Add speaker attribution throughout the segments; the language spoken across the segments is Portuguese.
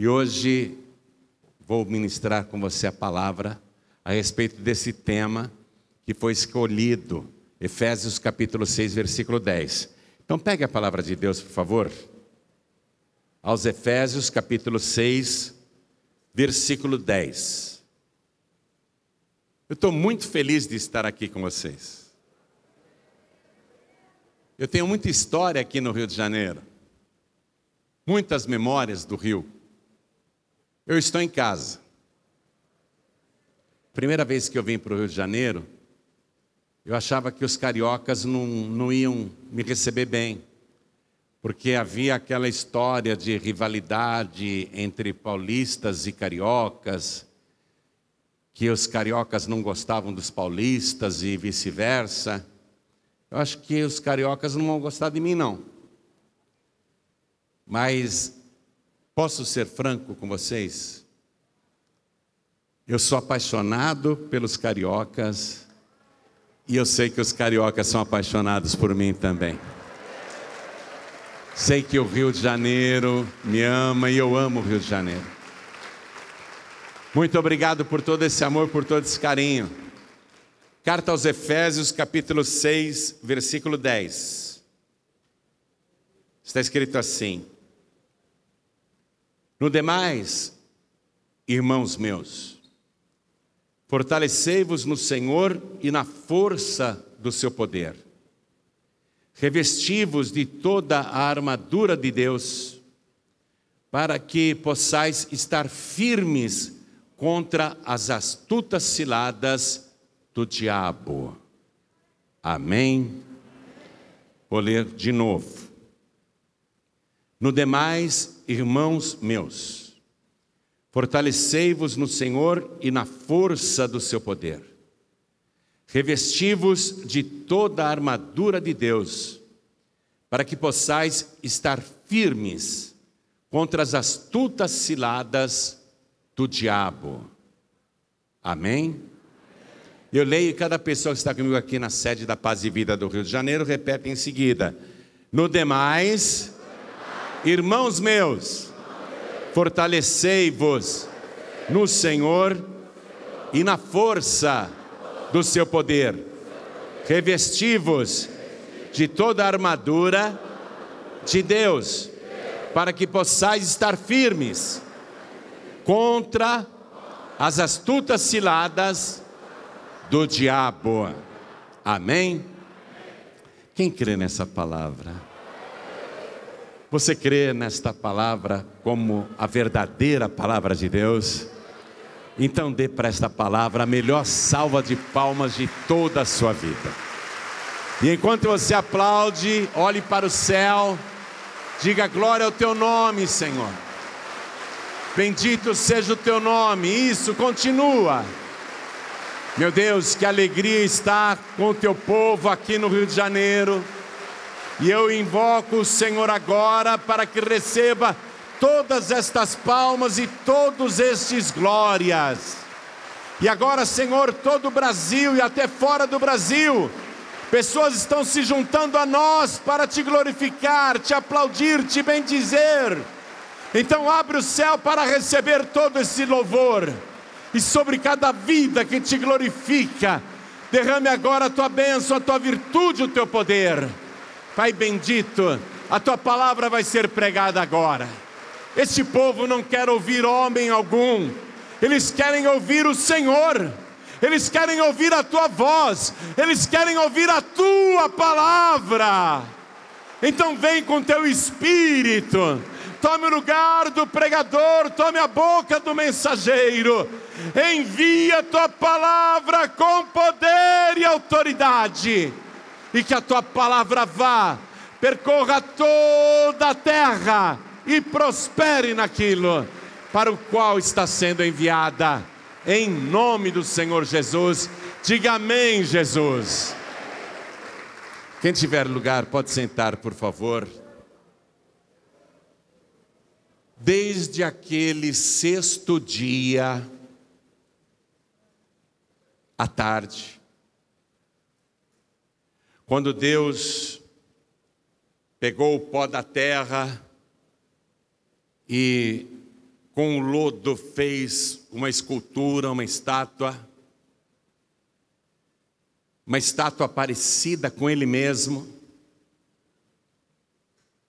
Speaker 1: E hoje vou ministrar com você a palavra a respeito desse tema que foi escolhido, Efésios capítulo 6, versículo 10. Então pegue a palavra de Deus, por favor. Aos Efésios capítulo 6, versículo 10. Eu estou muito feliz de estar aqui com vocês. Eu tenho muita história aqui no Rio de Janeiro, muitas memórias do Rio. Eu estou em casa. Primeira vez que eu vim para o Rio de Janeiro, eu achava que os cariocas não, não iam me receber bem, porque havia aquela história de rivalidade entre paulistas e cariocas, que os cariocas não gostavam dos paulistas e vice-versa. Eu acho que os cariocas não vão gostar de mim, não. Mas posso ser franco com vocês? Eu sou apaixonado pelos cariocas e eu sei que os cariocas são apaixonados por mim também. Sei que o Rio de Janeiro me ama e eu amo o Rio de Janeiro. Muito obrigado por todo esse amor, por todo esse carinho. Carta aos Efésios, capítulo 6, versículo 10. Está escrito assim: No demais, irmãos meus, Fortalecei-vos no Senhor e na força do seu poder. Revesti-vos de toda a armadura de Deus, para que possais estar firmes contra as astutas ciladas do diabo. Amém. Vou ler de novo. No demais, irmãos meus, Fortalecei-vos no Senhor e na força do seu poder. Revesti-vos de toda a armadura de Deus, para que possais estar firmes contra as astutas ciladas do diabo. Amém? Eu leio e cada pessoa que está comigo aqui na sede da Paz e Vida do Rio de Janeiro repete em seguida: No demais, irmãos meus, Fortalecei-vos no Senhor e na força do seu poder. Revesti-vos de toda a armadura de Deus, para que possais estar firmes contra as astutas ciladas do diabo. Amém? Quem crê nessa palavra? Você crê nesta palavra como a verdadeira palavra de Deus? Então dê para esta palavra a melhor salva de palmas de toda a sua vida. E enquanto você aplaude, olhe para o céu, diga glória ao teu nome, Senhor. Bendito seja o teu nome. Isso, continua. Meu Deus, que alegria estar com o teu povo aqui no Rio de Janeiro. E eu invoco o Senhor agora para que receba todas estas palmas e todos estes glórias. E agora, Senhor, todo o Brasil e até fora do Brasil, pessoas estão se juntando a nós para te glorificar, te aplaudir, te bendizer. Então, abre o céu para receber todo esse louvor, e sobre cada vida que te glorifica, derrame agora a tua bênção, a tua virtude, o teu poder. Pai bendito, a tua palavra vai ser pregada agora. Este povo não quer ouvir homem algum, eles querem ouvir o Senhor, eles querem ouvir a tua voz, eles querem ouvir a tua palavra. Então vem com teu espírito, tome o lugar do pregador, tome a boca do mensageiro, envia a tua palavra com poder e autoridade e que a tua palavra vá, percorra toda a terra e prospere naquilo para o qual está sendo enviada. Em nome do Senhor Jesus, diga amém, Jesus. Quem tiver lugar, pode sentar, por favor. Desde aquele sexto dia, à tarde, quando Deus pegou o pó da terra e com o lodo fez uma escultura, uma estátua, uma estátua parecida com ele mesmo.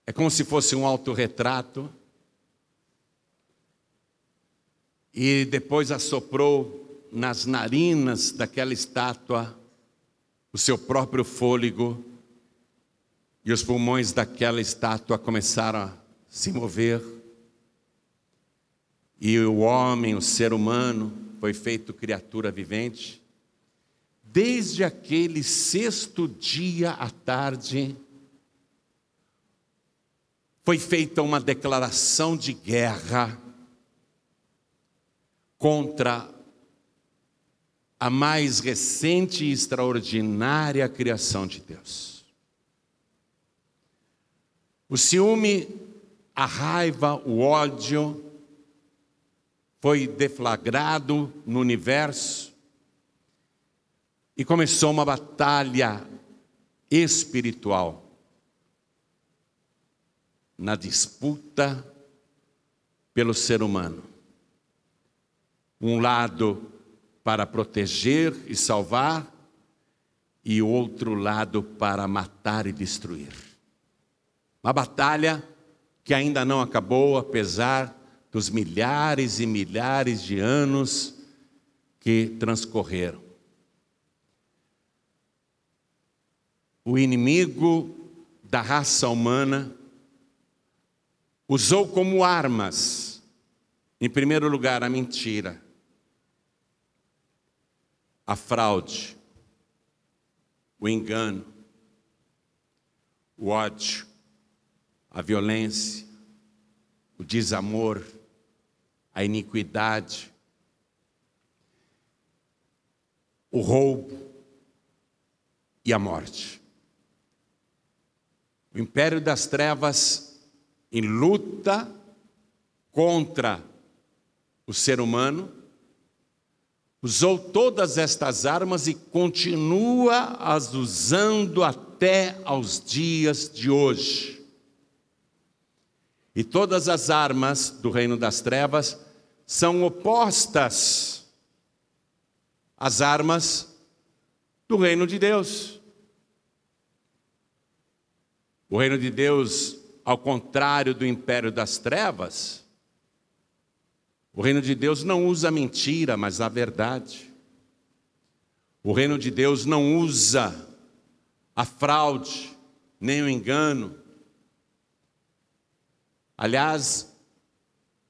Speaker 1: É como se fosse um autorretrato. E depois assoprou nas narinas daquela estátua o seu próprio fôlego, e os pulmões daquela estátua começaram a se mover. E o homem, o ser humano, foi feito criatura vivente. Desde aquele sexto dia à tarde, foi feita uma declaração de guerra contra a mais recente e extraordinária criação de Deus. O ciúme, a raiva, o ódio, foi deflagrado no universo e começou uma batalha espiritual na disputa pelo ser humano. Um lado para proteger e salvar, e outro lado para matar e destruir. Uma batalha que ainda não acabou, apesar dos milhares e milhares de anos que transcorreram. O inimigo da raça humana usou como armas, em primeiro lugar, a mentira, a fraude, o engano, o ódio, a violência, o desamor, a iniquidade, o roubo e a morte. O império das trevas, em luta contra o ser humano, usou todas estas armas e continua as usando até aos dias de hoje. E todas as armas do reino das trevas são opostas às armas do reino de Deus. O reino de Deus, ao contrário do império das trevas, o reino de Deus não usa mentira, mas a verdade. O reino de Deus não usa a fraude, nem o engano, Aliás,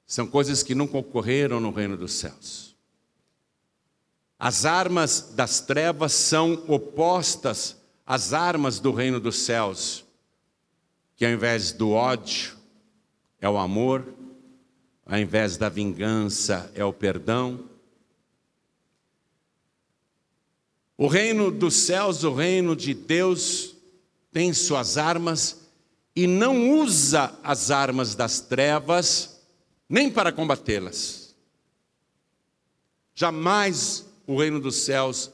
Speaker 1: são coisas que nunca ocorreram no reino dos céus. As armas das trevas são opostas às armas do reino dos céus, que ao invés do ódio é o amor, ao invés da vingança é o perdão. O reino dos céus, o reino de Deus, tem suas armas e não usa as armas das trevas nem para combatê-las. Jamais o reino dos céus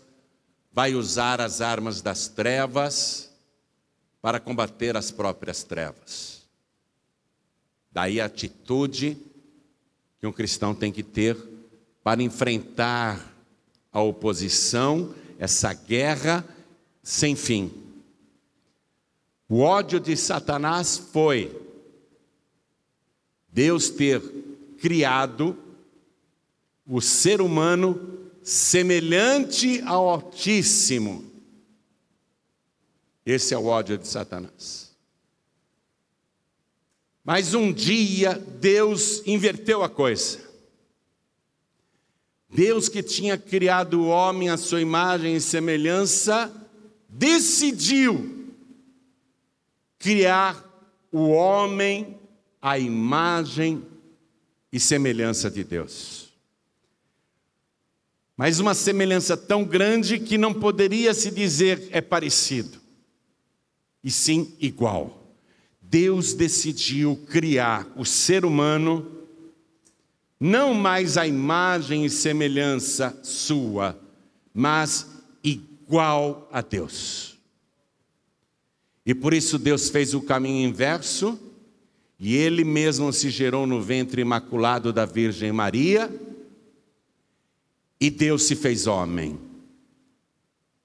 Speaker 1: vai usar as armas das trevas para combater as próprias trevas. Daí a atitude que um cristão tem que ter para enfrentar a oposição, essa guerra sem fim. O ódio de Satanás foi Deus ter criado o ser humano semelhante ao Altíssimo. Esse é o ódio de Satanás. Mas um dia Deus inverteu a coisa. Deus que tinha criado o homem à sua imagem e semelhança, decidiu criar o homem à imagem e semelhança de Deus. Mas uma semelhança tão grande que não poderia se dizer é parecido, e sim igual. Deus decidiu criar o ser humano não mais à imagem e semelhança sua, mas igual a Deus. E por isso Deus fez o caminho inverso e ele mesmo se gerou no ventre imaculado da Virgem Maria, e Deus se fez homem,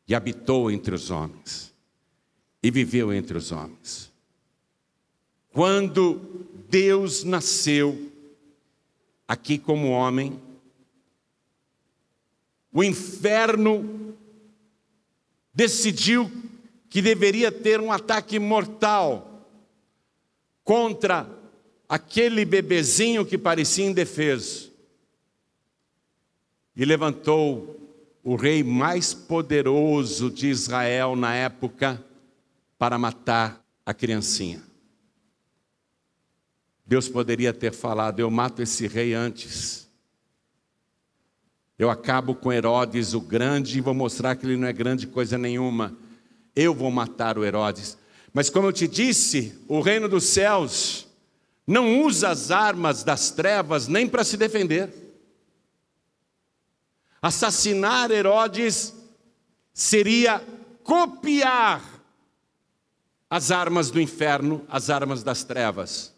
Speaker 1: e habitou entre os homens, e viveu entre os homens. Quando Deus nasceu aqui como homem, o inferno decidiu que deveria ter um ataque mortal contra aquele bebezinho que parecia indefeso. E levantou o rei mais poderoso de Israel na época para matar a criancinha. Deus poderia ter falado: Eu mato esse rei antes. Eu acabo com Herodes o grande e vou mostrar que ele não é grande coisa nenhuma. Eu vou matar o Herodes. Mas como eu te disse, o reino dos céus não usa as armas das trevas nem para se defender. Assassinar Herodes seria copiar as armas do inferno, as armas das trevas.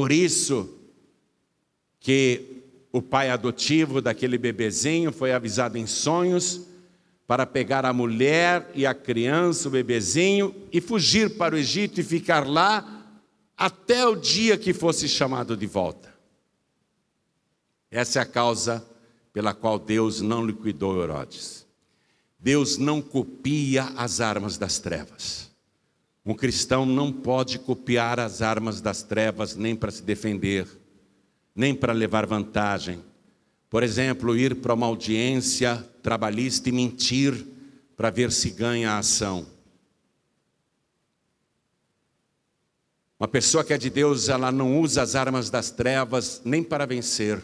Speaker 1: Por isso que o pai adotivo daquele bebezinho foi avisado em sonhos para pegar a mulher e a criança, o bebezinho, e fugir para o Egito e ficar lá até o dia que fosse chamado de volta. Essa é a causa pela qual Deus não liquidou Herodes. Deus não copia as armas das trevas. Um cristão não pode copiar as armas das trevas nem para se defender nem para levar vantagem. Por exemplo, ir para uma audiência trabalhista e mentir para ver se ganha a ação. Uma pessoa que é de Deus, ela não usa as armas das trevas nem para vencer.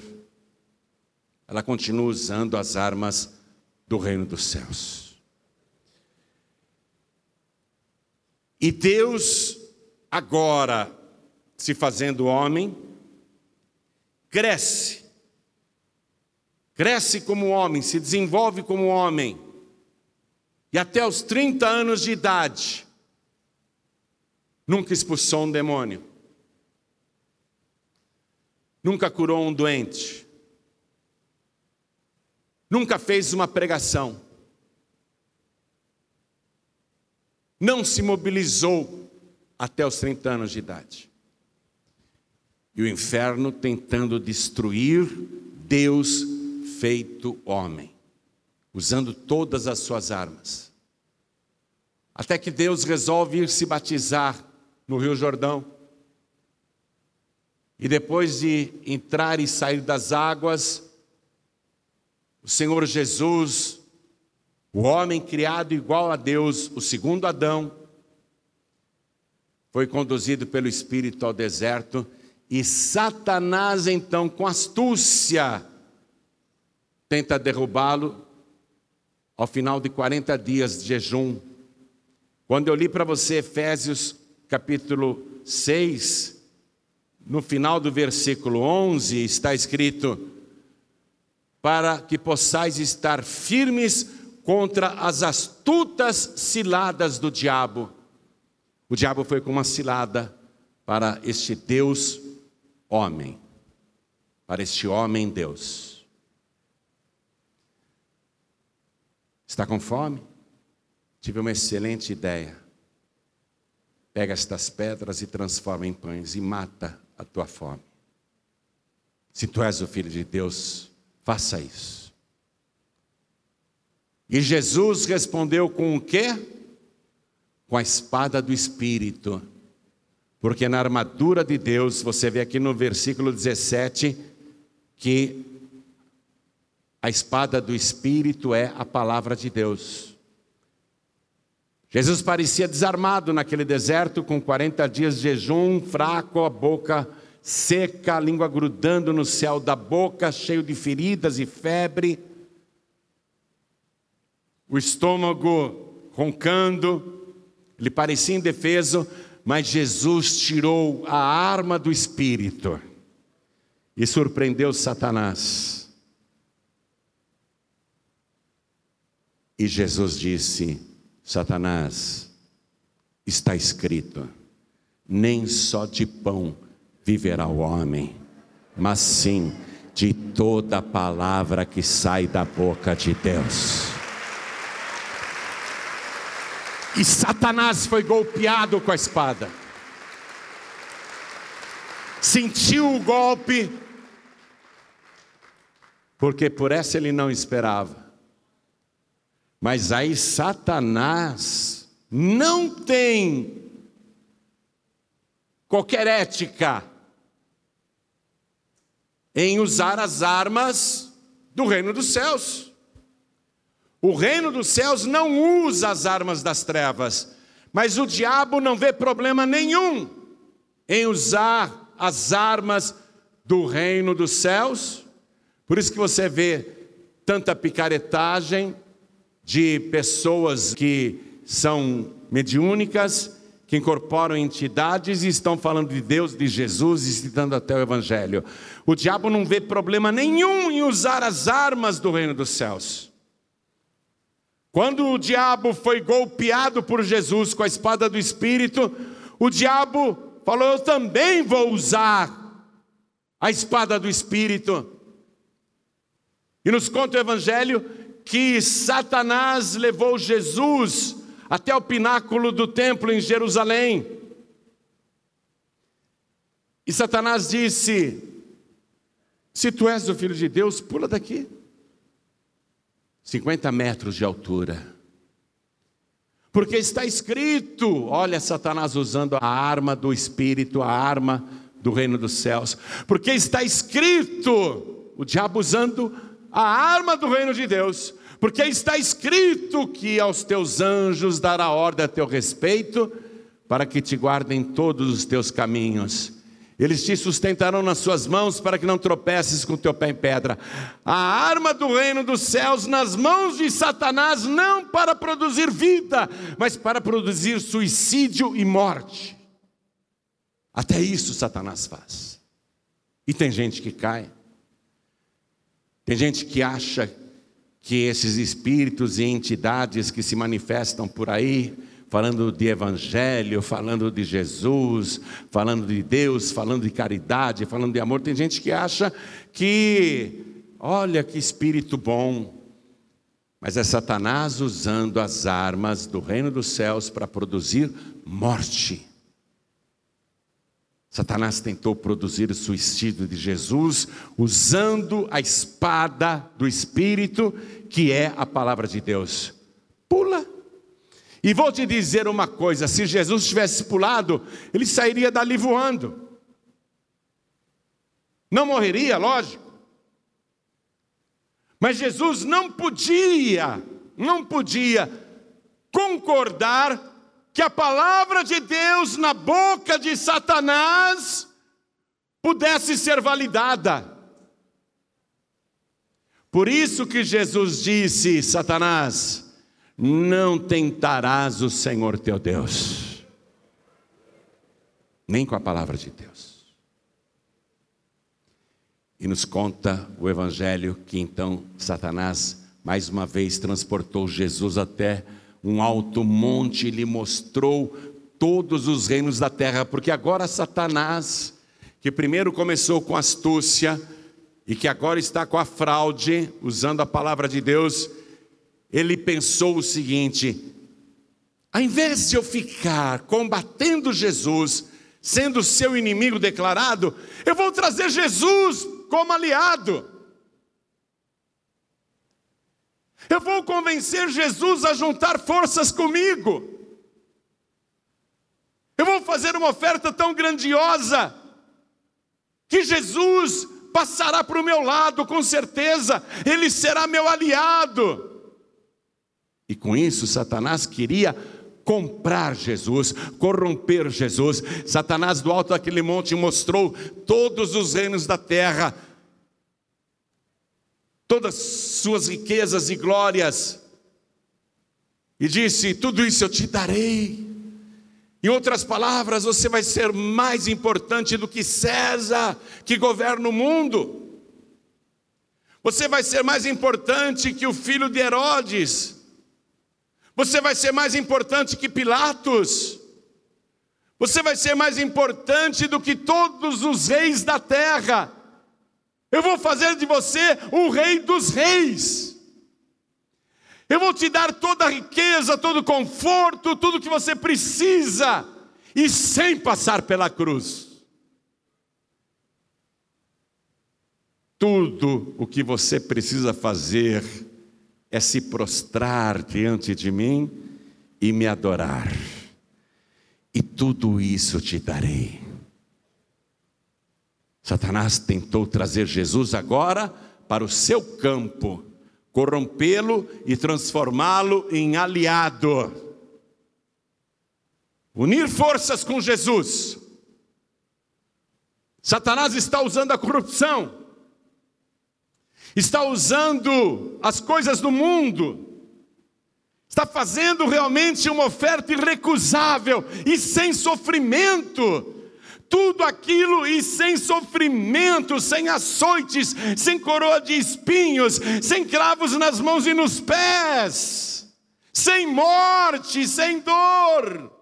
Speaker 1: Ela continua usando as armas do reino dos céus. E Deus, agora, se fazendo homem, cresce. Cresce como homem, se desenvolve como homem. E até os 30 anos de idade, nunca expulsou um demônio. Nunca curou um doente. Nunca fez uma pregação. Não se mobilizou até os 30 anos de idade e o inferno tentando destruir Deus feito homem, usando todas as suas armas. Até que Deus resolve ir se batizar no Rio Jordão. E depois de entrar e sair das águas, o Senhor Jesus, o homem criado igual a Deus, o segundo Adão, foi conduzido pelo Espírito ao deserto e Satanás, então, com astúcia, tenta derrubá-lo ao final de 40 dias de jejum. Quando eu li para você Efésios capítulo 6, no final do versículo 11, está escrito: Para que possais estar firmes contra as astutas ciladas do diabo. O diabo foi com uma cilada para este Deus homem, para este homem Deus. Está com fome? Tive uma excelente ideia. Pega estas pedras e transforma em pães e mata a tua fome. Se tu és o filho de Deus, faça isso. E Jesus respondeu com o quê? Com a espada do Espírito porque na armadura de Deus, você vê aqui no versículo 17, que a espada do Espírito é a palavra de Deus. Jesus parecia desarmado naquele deserto, com 40 dias de jejum, fraco, a boca seca, a língua grudando no céu da boca, cheio de feridas e febre, o estômago roncando, ele parecia indefeso, mas Jesus tirou a arma do espírito e surpreendeu Satanás. E Jesus disse: Satanás, está escrito: nem só de pão viverá o homem, mas sim de toda palavra que sai da boca de Deus. E Satanás foi golpeado com a espada. Sentiu o golpe, porque por essa ele não esperava. Mas aí Satanás não tem qualquer ética em usar as armas do reino dos céus. O reino dos céus não usa as armas das trevas, mas o diabo não vê problema nenhum em usar as armas do reino dos céus. Por isso que você vê tanta picaretagem de pessoas que são mediúnicas, que incorporam entidades e estão falando de Deus, de Jesus e citando até o Evangelho. O diabo não vê problema nenhum em usar as armas do reino dos céus. Quando o diabo foi golpeado por Jesus com a espada do Espírito, o diabo falou: Eu também vou usar a espada do Espírito. E nos conta o Evangelho que Satanás levou Jesus até o pináculo do templo em Jerusalém. E Satanás disse: Se tu és o filho de Deus, pula daqui. 50 metros de altura. Porque está escrito, olha Satanás usando a arma do Espírito, a arma do reino dos céus. Porque está escrito, o diabo usando a arma do reino de Deus porque está escrito que aos teus anjos dará ordem a teu respeito, para que te guardem todos os teus caminhos. Eles te sustentarão nas suas mãos para que não tropeces com teu pé em pedra. A arma do reino dos céus nas mãos de Satanás, não para produzir vida, mas para produzir suicídio e morte. Até isso Satanás faz. E tem gente que cai. Tem gente que acha que esses espíritos e entidades que se manifestam por aí, falando de evangelho, falando de Jesus, falando de Deus, falando de caridade, falando de amor, tem gente que acha que, olha que espírito bom, mas é Satanás usando as armas do reino dos céus para produzir morte. Satanás tentou produzir o suicídio de Jesus usando a espada do Espírito, que é a palavra de Deus. E vou te dizer uma coisa: se Jesus tivesse pulado, ele sairia dali voando. Não morreria, lógico. Mas Jesus não podia, não podia concordar que a palavra de Deus na boca de Satanás pudesse ser validada. Por isso que Jesus disse: Satanás, não tentarás o Senhor teu Deus, nem com a palavra de Deus. E nos conta o Evangelho que então Satanás mais uma vez transportou Jesus até um alto monte lhe mostrou todos os reinos da terra, porque agora Satanás, que primeiro começou com astúcia e que agora está com a fraude, usando a palavra de Deus, ele pensou o seguinte: ao invés de eu ficar combatendo Jesus, sendo seu inimigo declarado, eu vou trazer Jesus como aliado. Eu vou convencer Jesus a juntar forças comigo. Eu vou fazer uma oferta tão grandiosa que Jesus passará para o meu lado, com certeza, ele será meu aliado. E com isso, Satanás queria comprar Jesus, corromper Jesus. Satanás, do alto daquele monte, mostrou todos os reinos da terra todas suas riquezas e glórias, e disse: Tudo isso eu te darei. Em outras palavras, você vai ser mais importante do que César, que governa o mundo. Você vai ser mais importante que o filho de Herodes. Você vai ser mais importante que Pilatos. Você vai ser mais importante do que todos os reis da terra. Eu vou fazer de você o rei dos reis. Eu vou te dar toda a riqueza, todo o conforto, tudo que você precisa, e sem passar pela cruz. Tudo o que você precisa fazer é se prostrar diante de mim e me adorar. E tudo isso te darei. Satanás tentou trazer Jesus agora para o seu campo, corrompê-lo e transformá-lo em aliado. Unir forças com Jesus. Satanás está usando a corrupção está usando as coisas do mundo, está fazendo realmente uma oferta irrecusável e sem sofrimento. Tudo aquilo e sem sofrimento, sem açoites, sem coroa de espinhos, sem cravos nas mãos e nos pés, sem morte, sem dor.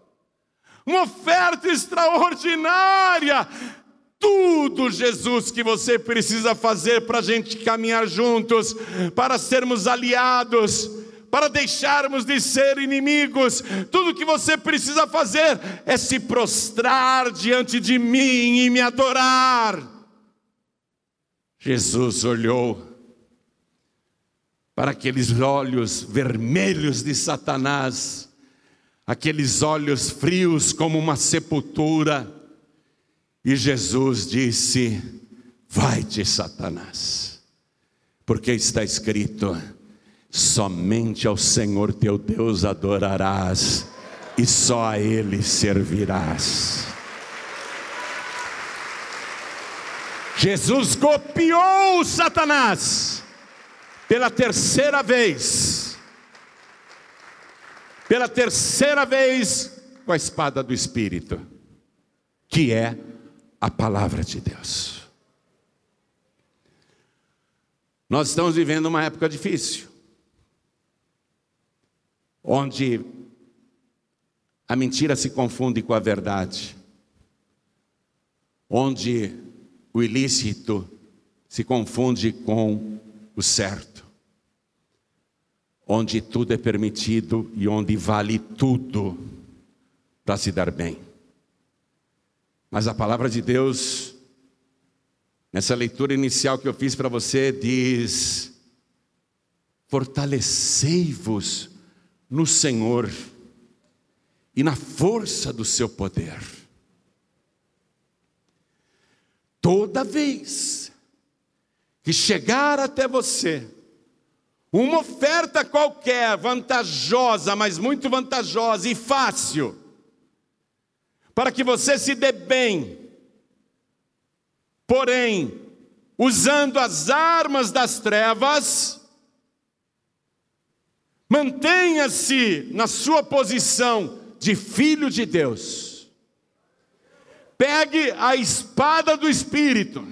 Speaker 1: Uma oferta extraordinária, tudo, Jesus, que você precisa fazer para a gente caminhar juntos, para sermos aliados, para deixarmos de ser inimigos. Tudo que você precisa fazer é se prostrar diante de mim e me adorar. Jesus olhou para aqueles olhos vermelhos de Satanás, aqueles olhos frios como uma sepultura e Jesus disse: Vai-te, Satanás, porque está escrito: somente ao Senhor teu Deus adorarás e só a Ele servirás. Jesus copiou Satanás pela terceira vez, pela terceira vez com a espada do Espírito, que é a palavra de Deus. Nós estamos vivendo uma época difícil, onde a mentira se confunde com a verdade, onde o ilícito se confunde com o certo, onde tudo é permitido e onde vale tudo para se dar bem. Mas a palavra de Deus, nessa leitura inicial que eu fiz para você, diz: fortalecei-vos no Senhor e na força do seu poder. Toda vez que chegar até você uma oferta qualquer, vantajosa, mas muito vantajosa e fácil, para que você se dê bem. Porém, usando as armas das trevas, mantenha-se na sua posição de filho de Deus. Pegue a espada do Espírito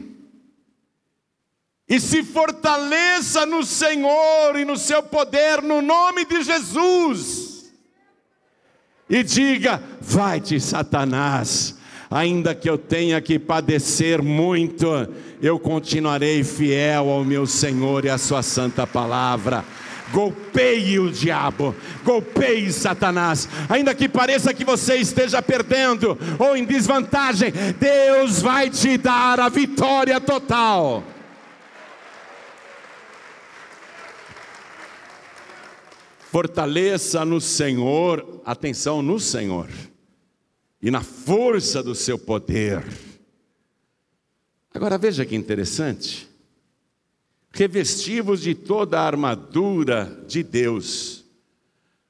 Speaker 1: e se fortaleça no Senhor e no seu poder, no nome de Jesus e diga: Vai-te, Satanás, ainda que eu tenha que padecer muito, eu continuarei fiel ao meu Senhor e à Sua santa palavra. Golpeie o diabo, golpeie Satanás, ainda que pareça que você esteja perdendo ou em desvantagem, Deus vai te dar a vitória total. Fortaleça no Senhor, atenção no Senhor, e na força do seu poder. Agora veja que interessante. Revestivos de toda a armadura de Deus,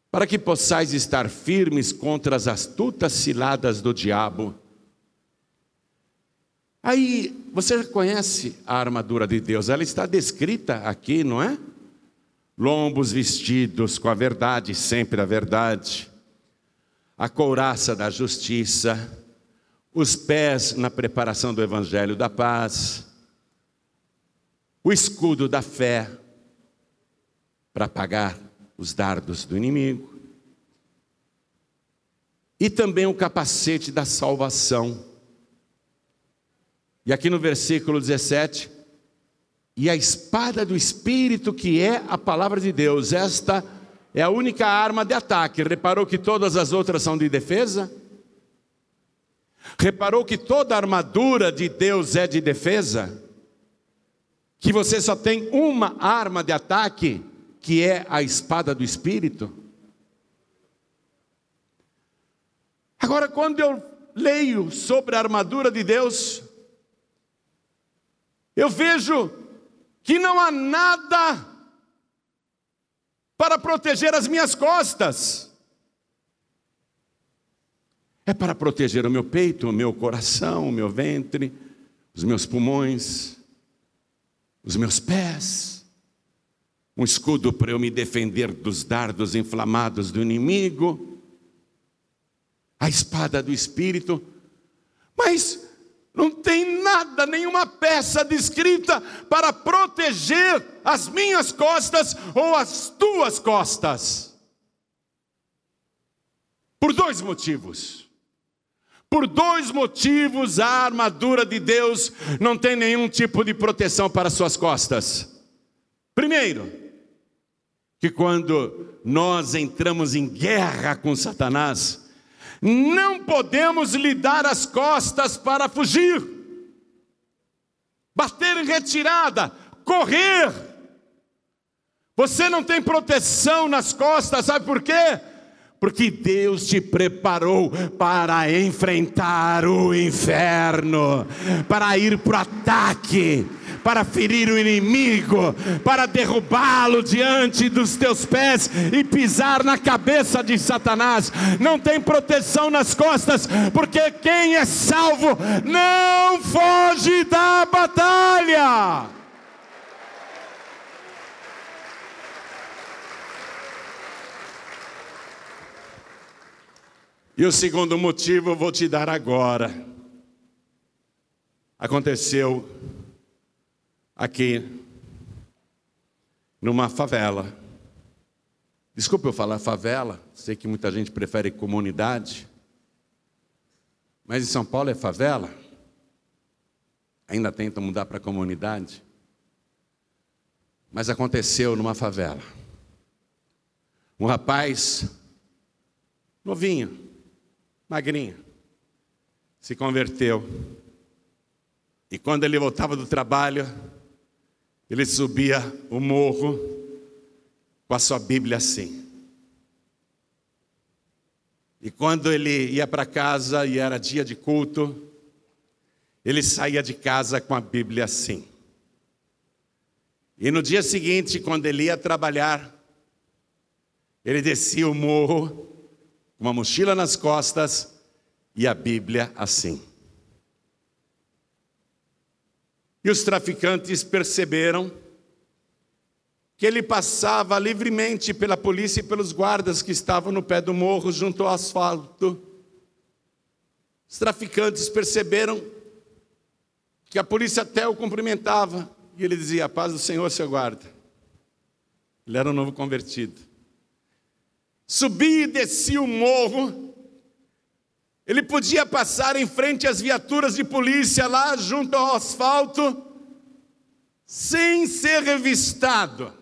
Speaker 1: para que possais estar firmes contra as astutas ciladas do diabo. Aí, você conhece a armadura de Deus, ela está descrita aqui, não é? Lombos vestidos com a verdade, sempre a verdade, a couraça da justiça, os pés na preparação do evangelho da paz, o escudo da fé para apagar os dardos do inimigo, e também o capacete da salvação. E aqui no versículo 17, e a espada do Espírito, que é a palavra de Deus, esta é a única arma de ataque. Reparou que todas as outras são de defesa? Reparou que toda armadura de Deus é de defesa? Que você só tem uma arma de ataque, que é a espada do Espírito? Agora, quando eu leio sobre a armadura de Deus, eu vejo que não há nada para proteger as minhas costas. É para proteger o meu peito, o meu coração, o meu ventre, os meus pulmões, os meus pés. Um escudo para eu me defender dos dardos inflamados do inimigo. A espada do espírito. Mas não tem nada, nenhuma peça descrita para proteger as minhas costas ou as tuas costas. Por dois motivos. Por dois motivos, a armadura de Deus não tem nenhum tipo de proteção para suas costas. Primeiro, que quando nós entramos em guerra com Satanás, não podemos lhe dar as costas para fugir, bater em retirada, correr. Você não tem proteção nas costas, sabe por quê? Porque Deus te preparou para enfrentar o inferno, para ir para o ataque para ferir o inimigo, para derrubá-lo diante dos teus pés e pisar na cabeça de Satanás. Não tem proteção nas costas, porque quem é salvo não foge da batalha. E o segundo motivo eu vou te dar agora. Aconteceu aqui numa favela. Desculpa eu falar favela, sei que muita gente prefere comunidade, mas em São Paulo é favela. Ainda tenta mudar para comunidade. Mas aconteceu numa favela. Um rapaz novinho, magrinho, se converteu. E quando ele voltava do trabalho, ele subia o morro com a sua Bíblia assim. E quando ele ia para casa e era dia de culto, ele saía de casa com a Bíblia assim. E no dia seguinte, quando ele ia trabalhar, ele descia o morro com uma mochila nas costas e a Bíblia assim. E os traficantes perceberam que ele passava livremente pela polícia e pelos guardas que estavam no pé do morro junto ao asfalto. Os traficantes perceberam que a polícia até o cumprimentava e ele dizia: paz do Senhor, seu guarda. Ele era um novo convertido. Subia e descia o morro ele podia passar em frente às viaturas de polícia lá junto ao asfalto, sem ser revistado,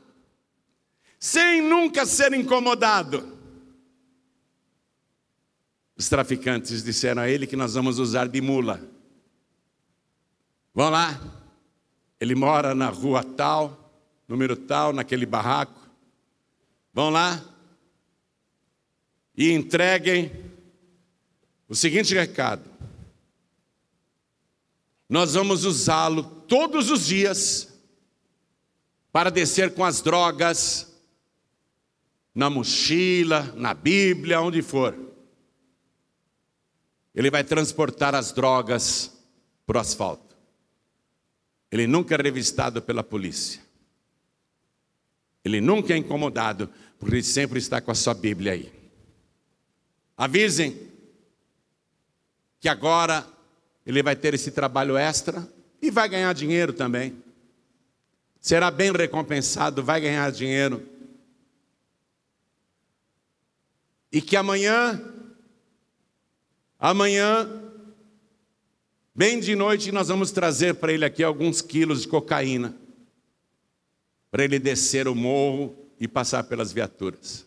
Speaker 1: sem nunca ser incomodado. Os traficantes disseram a ele que nós vamos usar de mula. Vão lá, ele mora na rua tal, número tal, naquele barraco. Vão lá e entreguem o seguinte recado: nós vamos usá-lo todos os dias para descer com as drogas na mochila, na Bíblia, onde for. Ele vai transportar as drogas para o asfalto. Ele nunca é revistado pela polícia. Ele nunca é incomodado, porque ele sempre está com a sua Bíblia aí. Avisem que agora ele vai ter esse trabalho extra e vai ganhar dinheiro também. Será bem recompensado, vai ganhar dinheiro. E que amanhã Amanhã, bem de noite, nós vamos trazer para ele aqui alguns quilos de cocaína, para ele descer o morro e passar pelas viaturas.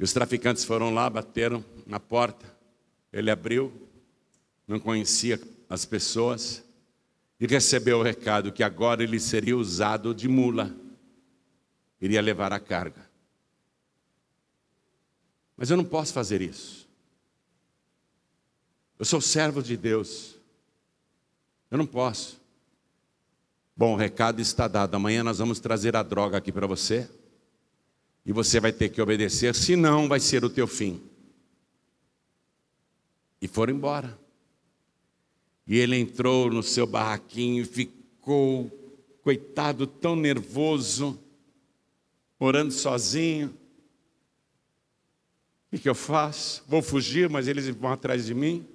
Speaker 1: E os traficantes foram lá, bateram na porta, ele abriu, não conhecia as pessoas, e recebeu o recado que agora ele seria usado de mula, iria levar a carga. Mas eu não posso fazer isso. Eu sou servo de Deus. Eu não posso. Bom, o recado está dado. Amanhã nós vamos trazer a droga aqui para você. E você vai ter que obedecer, senão vai ser o teu fim. E foram embora. E ele entrou no seu barraquinho e ficou, coitado, tão nervoso, orando sozinho. O que eu faço? Vou fugir, mas eles vão atrás de mim.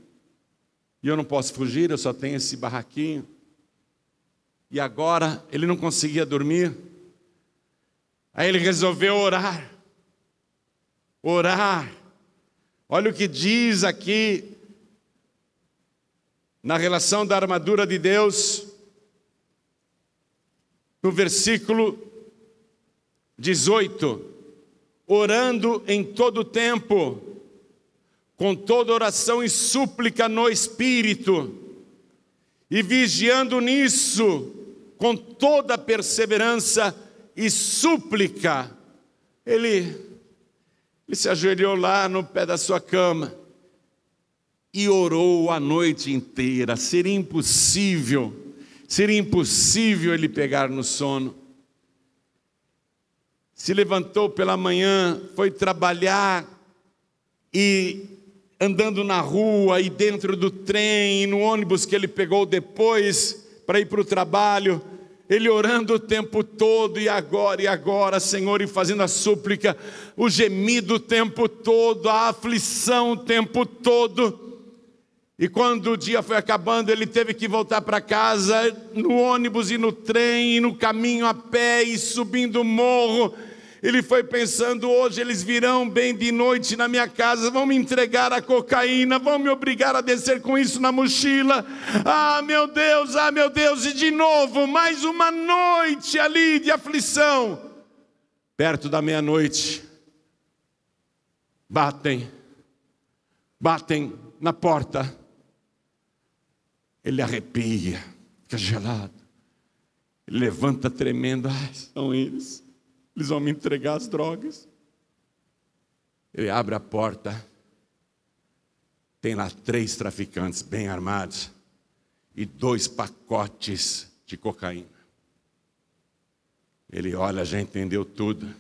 Speaker 1: E eu não posso fugir, eu só tenho esse barraquinho. E agora ele não conseguia dormir. Aí ele resolveu orar. Orar. Olha o que diz aqui na relação da armadura de Deus, no versículo 18 orando em todo tempo, com toda oração e súplica no Espírito, e vigiando nisso, com toda perseverança e súplica. Ele, ele se ajoelhou lá no pé da sua cama e orou a noite inteira. Seria impossível, seria impossível ele pegar no sono se levantou pela manhã, foi trabalhar e andando na rua e dentro do trem e no ônibus que ele pegou depois para ir para o trabalho, ele orando o tempo todo e agora e agora, Senhor, e fazendo a súplica, o gemido o tempo todo, a aflição o tempo todo. E quando o dia foi acabando, ele teve que voltar para casa, no ônibus e no trem, e no caminho a pé e subindo o morro. Ele foi pensando: hoje eles virão bem de noite na minha casa, vão me entregar a cocaína, vão me obrigar a descer com isso na mochila. Ah, meu Deus, ah, meu Deus, e de novo, mais uma noite ali de aflição. Perto da meia-noite, batem, batem na porta. Ele arrepia, fica gelado. Ele levanta tremendo. Ai, são eles. Eles vão me entregar as drogas. Ele abre a porta. Tem lá três traficantes bem armados e dois pacotes de cocaína. Ele olha, já entendeu tudo.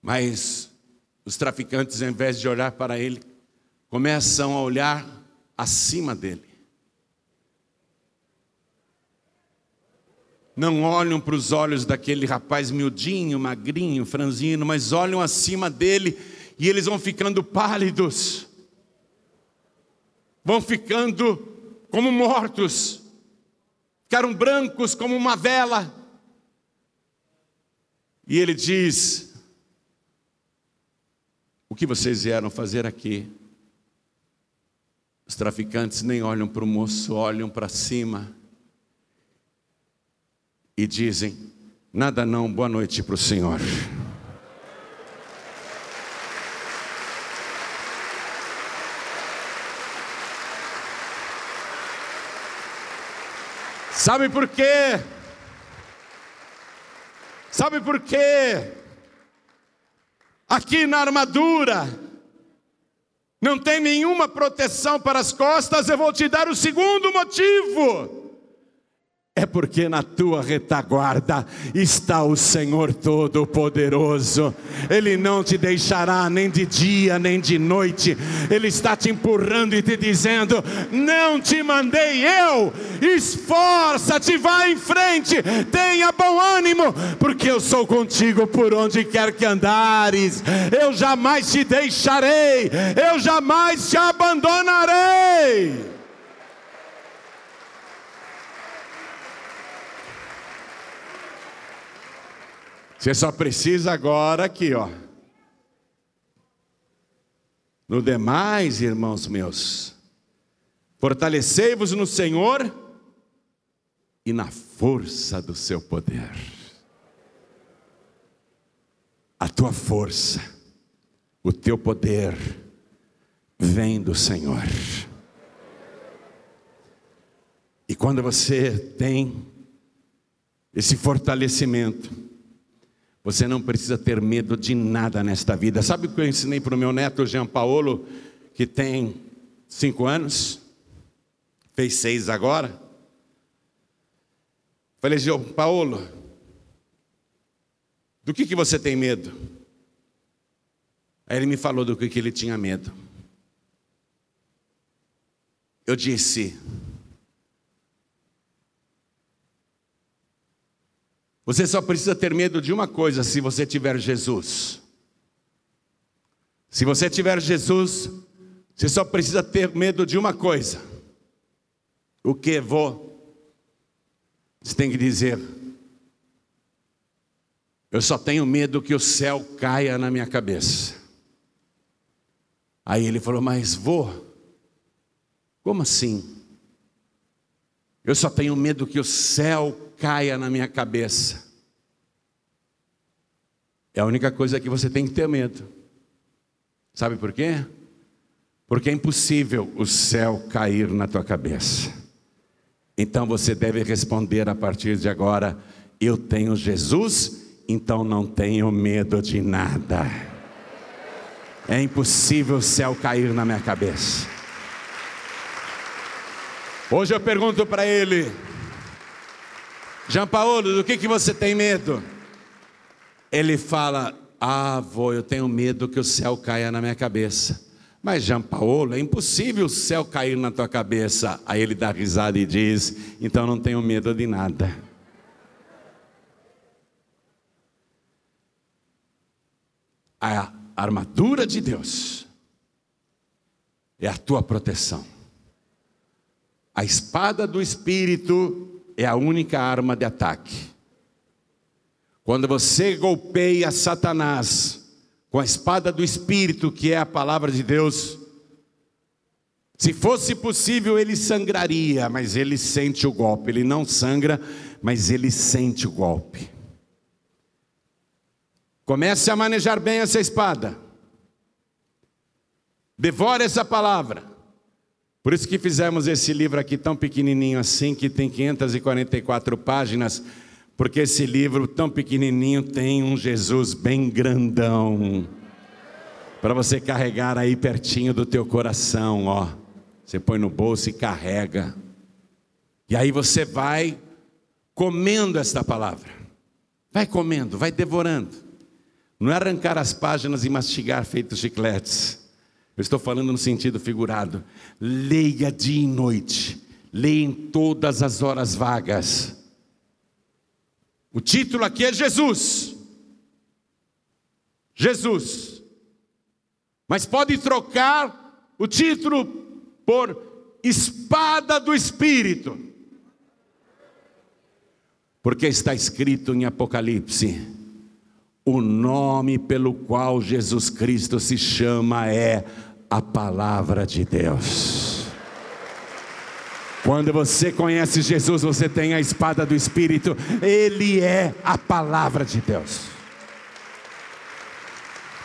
Speaker 1: Mas os traficantes, ao invés de olhar para ele, começam a olhar acima dele. Não olham para os olhos daquele rapaz miudinho, magrinho, franzino, mas olham acima dele e eles vão ficando pálidos, vão ficando como mortos, ficaram brancos como uma vela. E ele diz: O que vocês vieram fazer aqui? Os traficantes nem olham para o moço, olham para cima e dizem: Nada não, boa noite para o Senhor. Sabe por quê? Sabe por quê? Aqui na armadura não tem nenhuma proteção para as costas, eu vou te dar o segundo motivo é porque na tua retaguarda está o Senhor Todo-Poderoso. Ele não te deixará nem de dia nem de noite. Ele está te empurrando e te dizendo: Não te mandei eu. Esforça-te, vá em frente, tenha bom ânimo, porque eu sou contigo por onde quer que andares. Eu jamais te deixarei, eu jamais te abandonarei. Você só precisa agora aqui, ó. No demais, irmãos meus, fortalecei-vos no Senhor e na força do seu poder. A tua força, o teu poder vem do Senhor. E quando você tem esse fortalecimento, você não precisa ter medo de nada nesta vida. Sabe o que eu ensinei para o meu neto Jean Paulo, que tem cinco anos? Fez seis agora. Falei, Jean Paulo, do que, que você tem medo? Aí ele me falou do que, que ele tinha medo. Eu disse, Você só precisa ter medo de uma coisa se você tiver Jesus. Se você tiver Jesus, você só precisa ter medo de uma coisa. O que vou? Você tem que dizer: Eu só tenho medo que o céu caia na minha cabeça. Aí ele falou: Mas vou? Como assim? Eu só tenho medo que o céu caia na minha cabeça. É a única coisa que você tem que ter medo. Sabe por quê? Porque é impossível o céu cair na tua cabeça. Então você deve responder a partir de agora: Eu tenho Jesus, então não tenho medo de nada. É impossível o céu cair na minha cabeça. Hoje eu pergunto para ele: Jean Paulo, do que, que você tem medo? Ele fala: Ah, vô, eu tenho medo que o céu caia na minha cabeça. Mas Jean Paulo, é impossível o céu cair na tua cabeça. Aí ele dá risada e diz: Então não tenho medo de nada. A armadura de Deus é a tua proteção. A espada do Espírito é a única arma de ataque. Quando você golpeia Satanás com a espada do Espírito, que é a palavra de Deus, se fosse possível, ele sangraria, mas ele sente o golpe. Ele não sangra, mas ele sente o golpe. Comece a manejar bem essa espada. Devore essa palavra. Por isso que fizemos esse livro aqui tão pequenininho assim, que tem 544 páginas, porque esse livro tão pequenininho tem um Jesus bem grandão. Para você carregar aí pertinho do teu coração, ó. Você põe no bolso e carrega. E aí você vai comendo esta palavra. Vai comendo, vai devorando. Não é arrancar as páginas e mastigar feitos chicletes. Eu estou falando no sentido figurado. Leia dia e noite. Leia em todas as horas vagas. O título aqui é Jesus. Jesus. Mas pode trocar o título por Espada do Espírito. Porque está escrito em Apocalipse: o nome pelo qual Jesus Cristo se chama é a palavra de Deus. Quando você conhece Jesus, você tem a espada do Espírito, Ele é a palavra de Deus.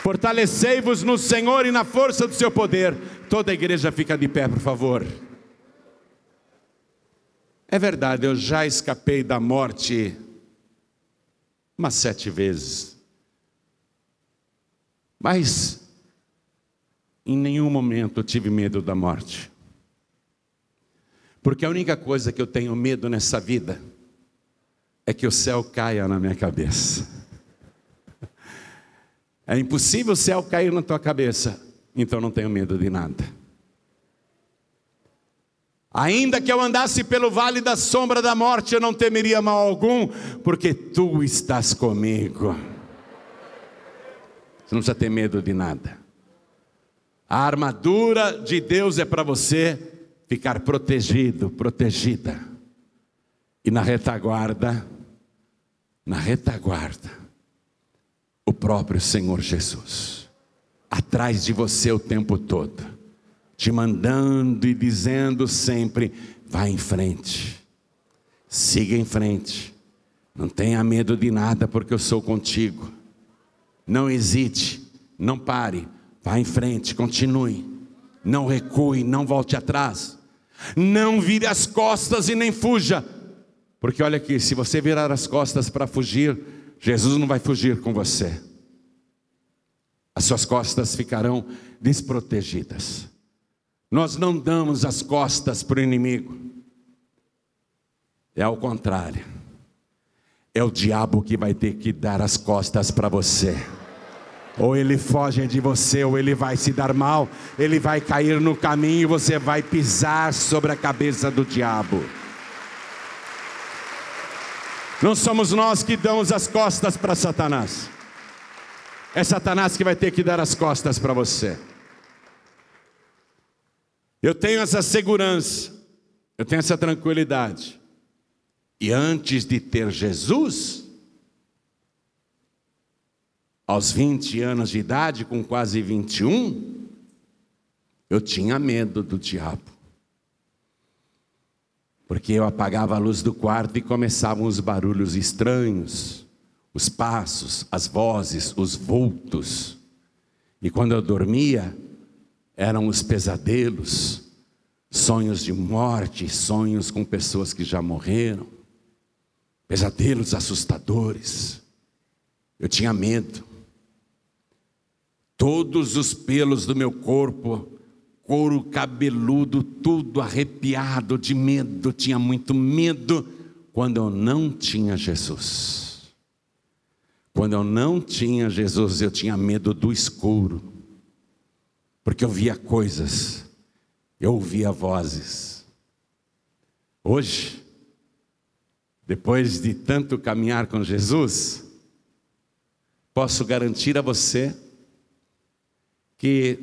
Speaker 1: Fortalecei-vos no Senhor e na força do seu poder. Toda a igreja fica de pé, por favor. É verdade, eu já escapei da morte umas sete vezes. Mas em nenhum momento eu tive medo da morte. Porque a única coisa que eu tenho medo nessa vida é que o céu caia na minha cabeça. É impossível o céu cair na tua cabeça, então não tenho medo de nada. Ainda que eu andasse pelo vale da sombra da morte, eu não temeria mal algum, porque tu estás comigo. Você não precisa ter medo de nada. A armadura de Deus é para você ficar protegido, protegida. E na retaguarda, na retaguarda, o próprio Senhor Jesus. atrás de você o tempo todo, te mandando e dizendo sempre: vá em frente, siga em frente, não tenha medo de nada, porque eu sou contigo. Não hesite, não pare, vá em frente, continue, não recue, não volte atrás, não vire as costas e nem fuja, porque olha aqui, se você virar as costas para fugir, Jesus não vai fugir com você. As suas costas ficarão desprotegidas. Nós não damos as costas para o inimigo, é ao contrário, é o diabo que vai ter que dar as costas para você. Ou ele foge de você, ou ele vai se dar mal, ele vai cair no caminho e você vai pisar sobre a cabeça do diabo. Não somos nós que damos as costas para Satanás. É Satanás que vai ter que dar as costas para você. Eu tenho essa segurança, eu tenho essa tranquilidade. E antes de ter Jesus, aos 20 anos de idade, com quase 21, eu tinha medo do diabo. Porque eu apagava a luz do quarto e começavam os barulhos estranhos os passos, as vozes, os vultos. E quando eu dormia, eram os pesadelos, sonhos de morte, sonhos com pessoas que já morreram, pesadelos assustadores. Eu tinha medo. Todos os pelos do meu corpo, couro cabeludo, tudo arrepiado de medo, tinha muito medo quando eu não tinha Jesus. Quando eu não tinha Jesus, eu tinha medo do escuro, porque eu via coisas, eu ouvia vozes. Hoje, depois de tanto caminhar com Jesus, posso garantir a você que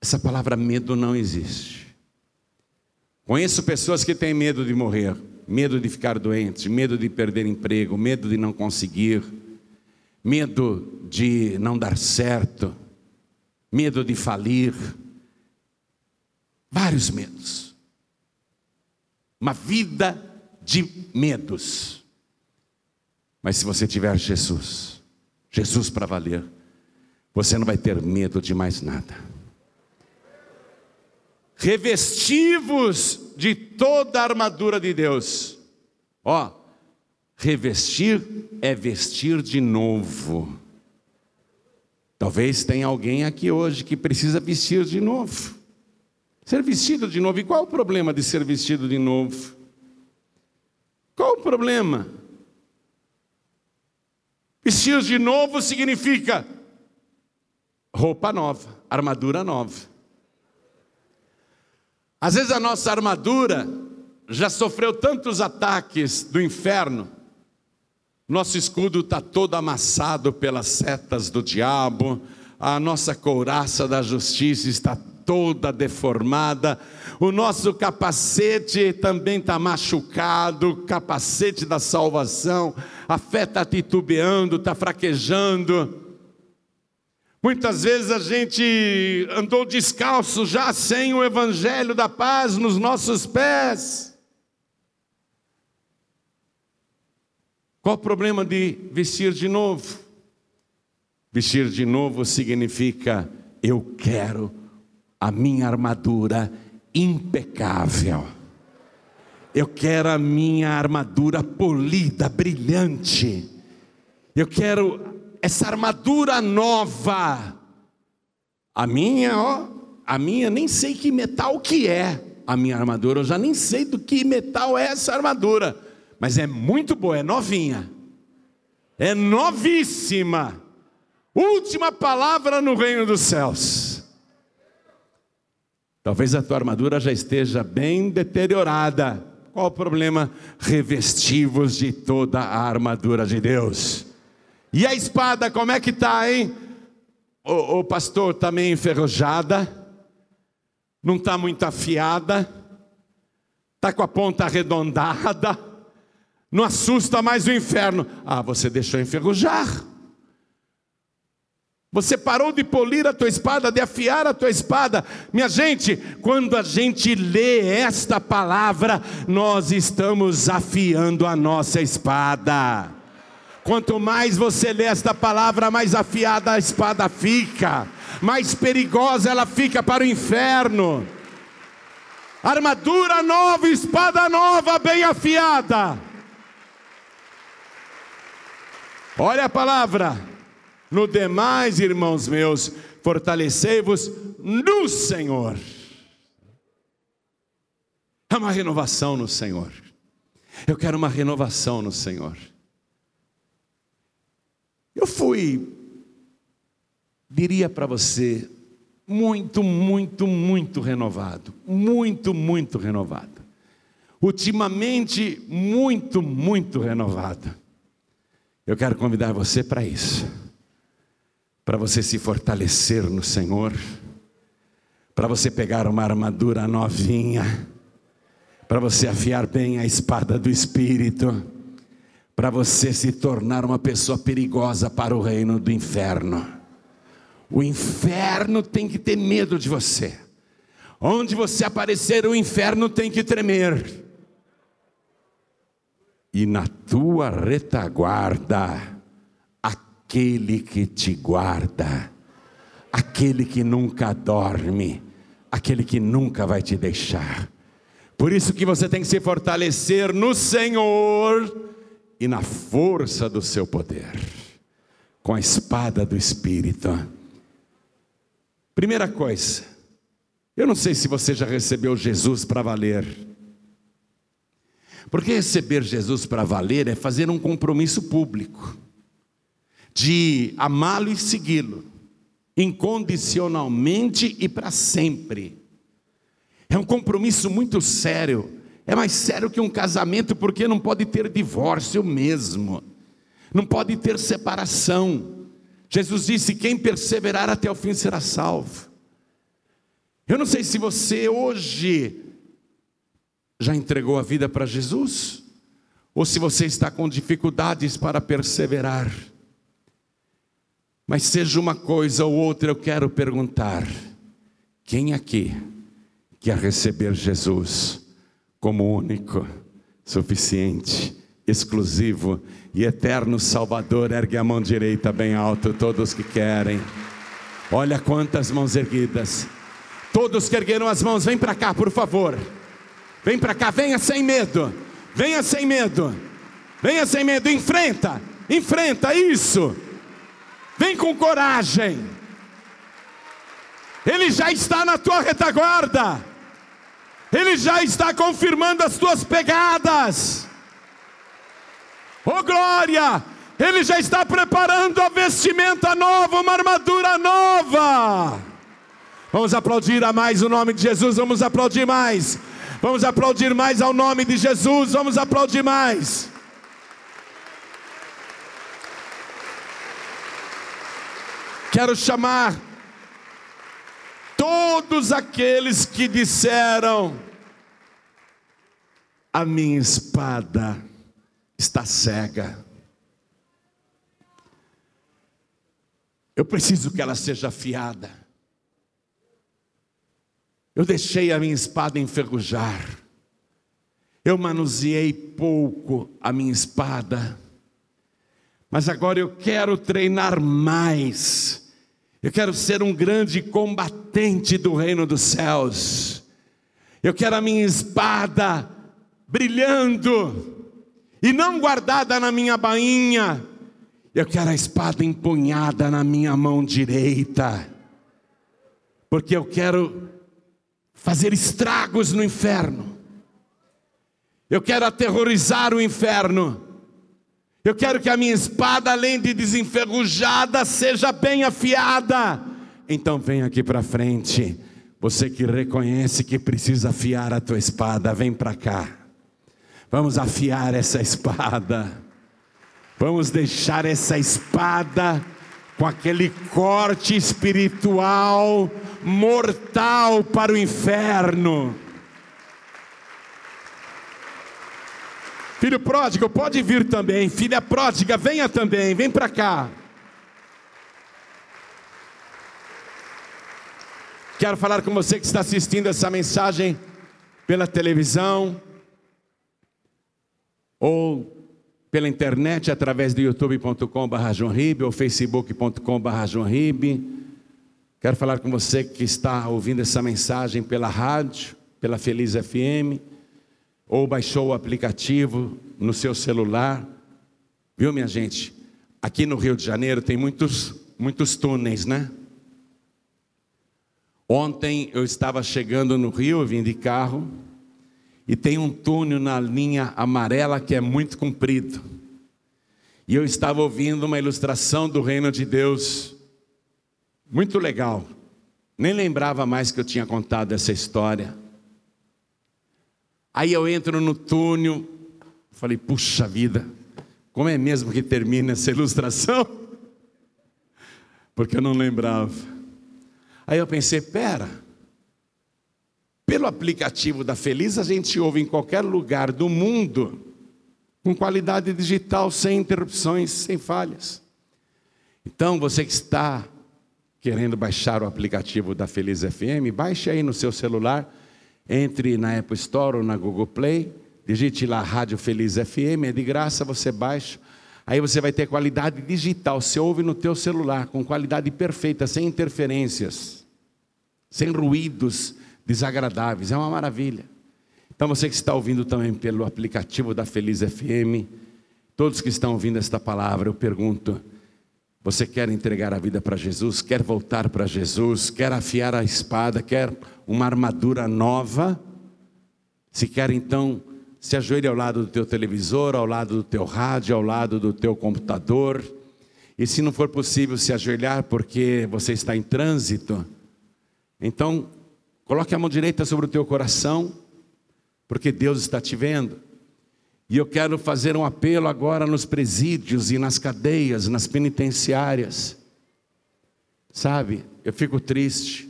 Speaker 1: essa palavra medo não existe. Conheço pessoas que têm medo de morrer medo de ficar doente, medo de perder emprego, medo de não conseguir, medo de não dar certo, medo de falir. Vários medos. Uma vida de medos. Mas se você tiver Jesus, Jesus para valer, você não vai ter medo de mais nada. Revestivos de toda a armadura de Deus. Ó, revestir é vestir de novo. Talvez tenha alguém aqui hoje que precisa vestir de novo. Ser vestido de novo. E qual o problema de ser vestido de novo? Qual o problema? Vestir de novo significa roupa nova, armadura nova. Às vezes a nossa armadura já sofreu tantos ataques do inferno, nosso escudo está todo amassado pelas setas do diabo, a nossa couraça da justiça está toda deformada, o nosso capacete também está machucado, o capacete da salvação, a fé está titubeando, está fraquejando. Muitas vezes a gente andou descalço já sem o evangelho da paz nos nossos pés. Qual o problema de vestir de novo? Vestir de novo significa eu quero a minha armadura impecável. Eu quero a minha armadura polida, brilhante. Eu quero essa armadura nova. A minha, ó, a minha nem sei que metal que é a minha armadura, eu já nem sei do que metal é essa armadura, mas é muito boa, é novinha. É novíssima. Última palavra no reino dos céus. Talvez a tua armadura já esteja bem deteriorada. Qual o problema? Revestivos de toda a armadura de Deus. E a espada, como é que está, hein? O, o pastor está meio enferrujada, não está muito afiada, está com a ponta arredondada, não assusta mais o inferno. Ah, você deixou enferrujar. Você parou de polir a tua espada, de afiar a tua espada. Minha gente, quando a gente lê esta palavra, nós estamos afiando a nossa espada. Quanto mais você lê esta palavra, mais afiada a espada fica, mais perigosa ela fica para o inferno. Armadura nova, espada nova, bem afiada. Olha a palavra. No demais, irmãos meus, fortalecei-vos no Senhor. É uma renovação no Senhor. Eu quero uma renovação no Senhor. Eu fui, diria para você, muito, muito, muito renovado. Muito, muito renovado. Ultimamente, muito, muito renovado. Eu quero convidar você para isso para você se fortalecer no Senhor, para você pegar uma armadura novinha, para você afiar bem a espada do Espírito, para você se tornar uma pessoa perigosa para o reino do inferno. O inferno tem que ter medo de você. Onde você aparecer, o inferno tem que tremer. E na tua retaguarda, aquele que te guarda, aquele que nunca dorme, aquele que nunca vai te deixar. Por isso que você tem que se fortalecer no Senhor e na força do seu poder, com a espada do Espírito. Primeira coisa, eu não sei se você já recebeu Jesus para valer. Porque receber Jesus para valer é fazer um compromisso público de amá-lo e segui-lo, incondicionalmente e para sempre. É um compromisso muito sério, é mais sério que um casamento, porque não pode ter divórcio mesmo, não pode ter separação. Jesus disse: quem perseverar até o fim será salvo. Eu não sei se você hoje já entregou a vida para Jesus, ou se você está com dificuldades para perseverar. Mas seja uma coisa ou outra, eu quero perguntar: quem aqui quer receber Jesus como único, suficiente, exclusivo e eterno Salvador? Ergue a mão direita bem alto, todos que querem. Olha quantas mãos erguidas. Todos que ergueram as mãos, vem para cá, por favor. Vem para cá, venha sem medo. Venha sem medo. Venha sem medo, enfrenta. Enfrenta isso. Vem com coragem. Ele já está na tua retaguarda. Ele já está confirmando as tuas pegadas. Oh glória! Ele já está preparando a vestimenta nova, uma armadura nova. Vamos aplaudir a mais o nome de Jesus, vamos aplaudir mais. Vamos aplaudir mais ao nome de Jesus, vamos aplaudir mais. Quero chamar todos aqueles que disseram: A minha espada está cega. Eu preciso que ela seja afiada. Eu deixei a minha espada enferrujar. Eu manuseei pouco a minha espada. Mas agora eu quero treinar mais eu quero ser um grande combatente do reino dos céus. Eu quero a minha espada brilhando e não guardada na minha bainha. Eu quero a espada empunhada na minha mão direita. Porque eu quero fazer estragos no inferno. Eu quero aterrorizar o inferno. Eu quero que a minha espada, além de desenferrujada, seja bem afiada. Então vem aqui para frente. Você que reconhece que precisa afiar a tua espada, vem para cá. Vamos afiar essa espada. Vamos deixar essa espada com aquele corte espiritual mortal para o inferno. Filho pródigo, pode vir também. Filha pródiga, venha também, vem para cá. Quero falar com você que está assistindo essa mensagem pela televisão ou pela internet através do youtube.com.br ou facebook.com.br Quero falar com você que está ouvindo essa mensagem pela rádio, pela Feliz FM, ou baixou o aplicativo no seu celular. Viu, minha gente? Aqui no Rio de Janeiro tem muitos, muitos túneis, né? Ontem eu estava chegando no Rio, vim de carro, e tem um túnel na linha amarela que é muito comprido. E eu estava ouvindo uma ilustração do reino de Deus, muito legal. Nem lembrava mais que eu tinha contado essa história. Aí eu entro no túnel, falei, puxa vida, como é mesmo que termina essa ilustração? Porque eu não lembrava. Aí eu pensei, pera, pelo aplicativo da Feliz a gente ouve em qualquer lugar do mundo, com qualidade digital, sem interrupções, sem falhas. Então você que está querendo baixar o aplicativo da Feliz FM, baixe aí no seu celular, entre na Apple Store ou na Google Play, digite lá Rádio Feliz FM, é de graça, você baixa. Aí você vai ter qualidade digital, você ouve no teu celular, com qualidade perfeita, sem interferências, sem ruídos desagradáveis, é uma maravilha. Então você que está ouvindo também pelo aplicativo da Feliz FM, todos que estão ouvindo esta palavra, eu pergunto: você quer entregar a vida para Jesus? Quer voltar para Jesus? Quer afiar a espada? Quer uma armadura nova? Se quer então se ajoelhe ao lado do teu televisor, ao lado do teu rádio, ao lado do teu computador. E se não for possível se ajoelhar porque você está em trânsito, então coloque a mão direita sobre o teu coração, porque Deus está te vendo. E eu quero fazer um apelo agora nos presídios e nas cadeias, nas penitenciárias. Sabe, eu fico triste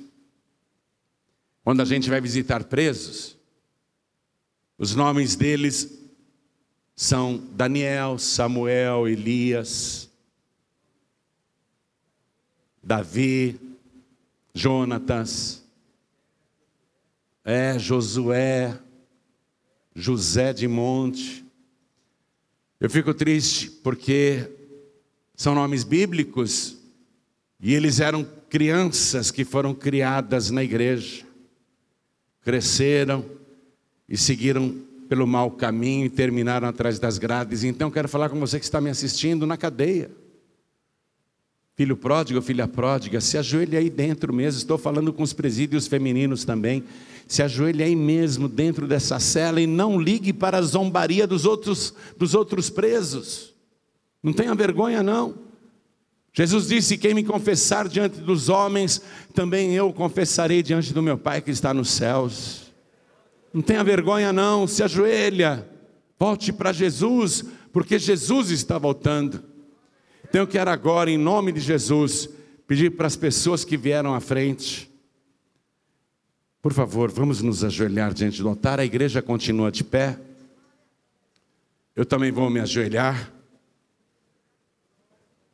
Speaker 1: quando a gente vai visitar presos os nomes deles são Daniel, Samuel, Elias, Davi, Jonatas, é, Josué, José de Monte. Eu fico triste porque são nomes bíblicos e eles eram crianças que foram criadas na igreja, cresceram, e seguiram pelo mau caminho e terminaram atrás das grades. Então quero falar com você que está me assistindo na cadeia. Filho pródigo, filha pródiga, se ajoelhe aí dentro mesmo. Estou falando com os presídios femininos também. Se ajoelhe aí mesmo dentro dessa cela e não ligue para a zombaria dos outros, dos outros presos. Não tenha vergonha, não. Jesus disse: Quem me confessar diante dos homens, também eu confessarei diante do meu Pai que está nos céus. Não tenha vergonha, não, se ajoelha, volte para Jesus, porque Jesus está voltando. Então eu quero agora, em nome de Jesus, pedir para as pessoas que vieram à frente, por favor, vamos nos ajoelhar diante do altar, a igreja continua de pé. Eu também vou me ajoelhar.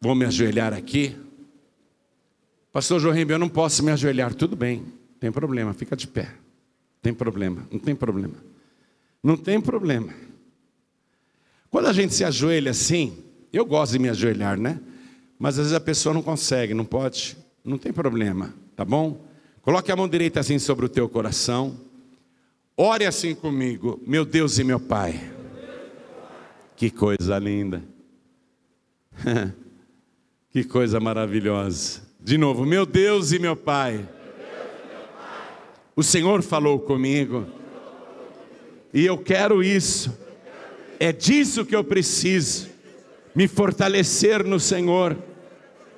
Speaker 1: Vou me ajoelhar aqui. Pastor João eu não posso me ajoelhar. Tudo bem, tem problema, fica de pé. Tem problema, não tem problema. Não tem problema. Quando a gente se ajoelha assim, eu gosto de me ajoelhar, né? Mas às vezes a pessoa não consegue, não pode, não tem problema, tá bom? Coloque a mão direita assim sobre o teu coração. Ore assim comigo, meu Deus e meu Pai. Que coisa linda. que coisa maravilhosa. De novo, meu Deus e meu Pai. O Senhor falou comigo. E eu quero isso. É disso que eu preciso. Me fortalecer no Senhor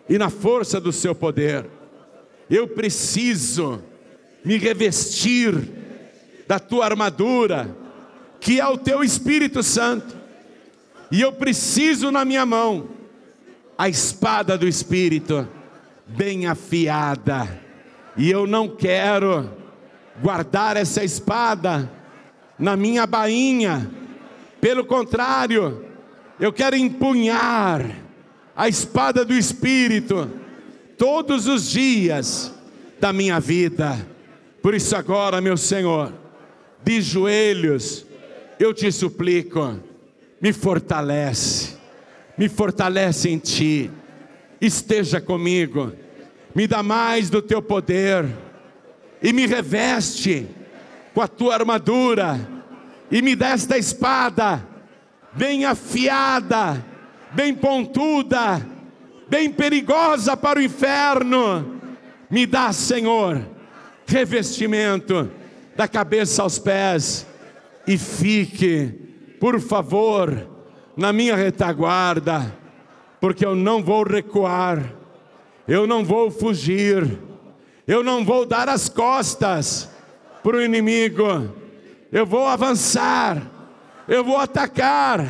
Speaker 1: e na força do seu poder. Eu preciso me revestir da tua armadura, que é o teu Espírito Santo. E eu preciso na minha mão a espada do Espírito, bem afiada. E eu não quero guardar essa espada na minha bainha. Pelo contrário, eu quero empunhar a espada do Espírito todos os dias, da minha vida. Por isso, agora, meu Senhor, de joelhos, eu te suplico, me fortalece, me fortalece em ti, esteja comigo, me dá mais do teu poder e me reveste com a tua armadura e me dá esta espada bem afiada, bem pontuda, bem perigosa para o inferno. Me dá, Senhor, revestimento da cabeça aos pés e fique, por favor, na minha retaguarda, porque eu não vou recuar, eu não vou fugir, eu não vou dar as costas para o inimigo, eu vou avançar, eu vou atacar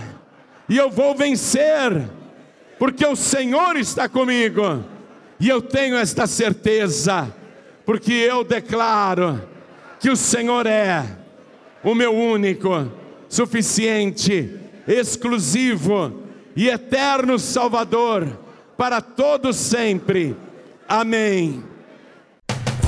Speaker 1: e eu vou vencer, porque o Senhor está comigo e eu tenho esta certeza, porque eu declaro que o Senhor é o meu único, suficiente, exclusivo e eterno Salvador para todos sempre. Amém.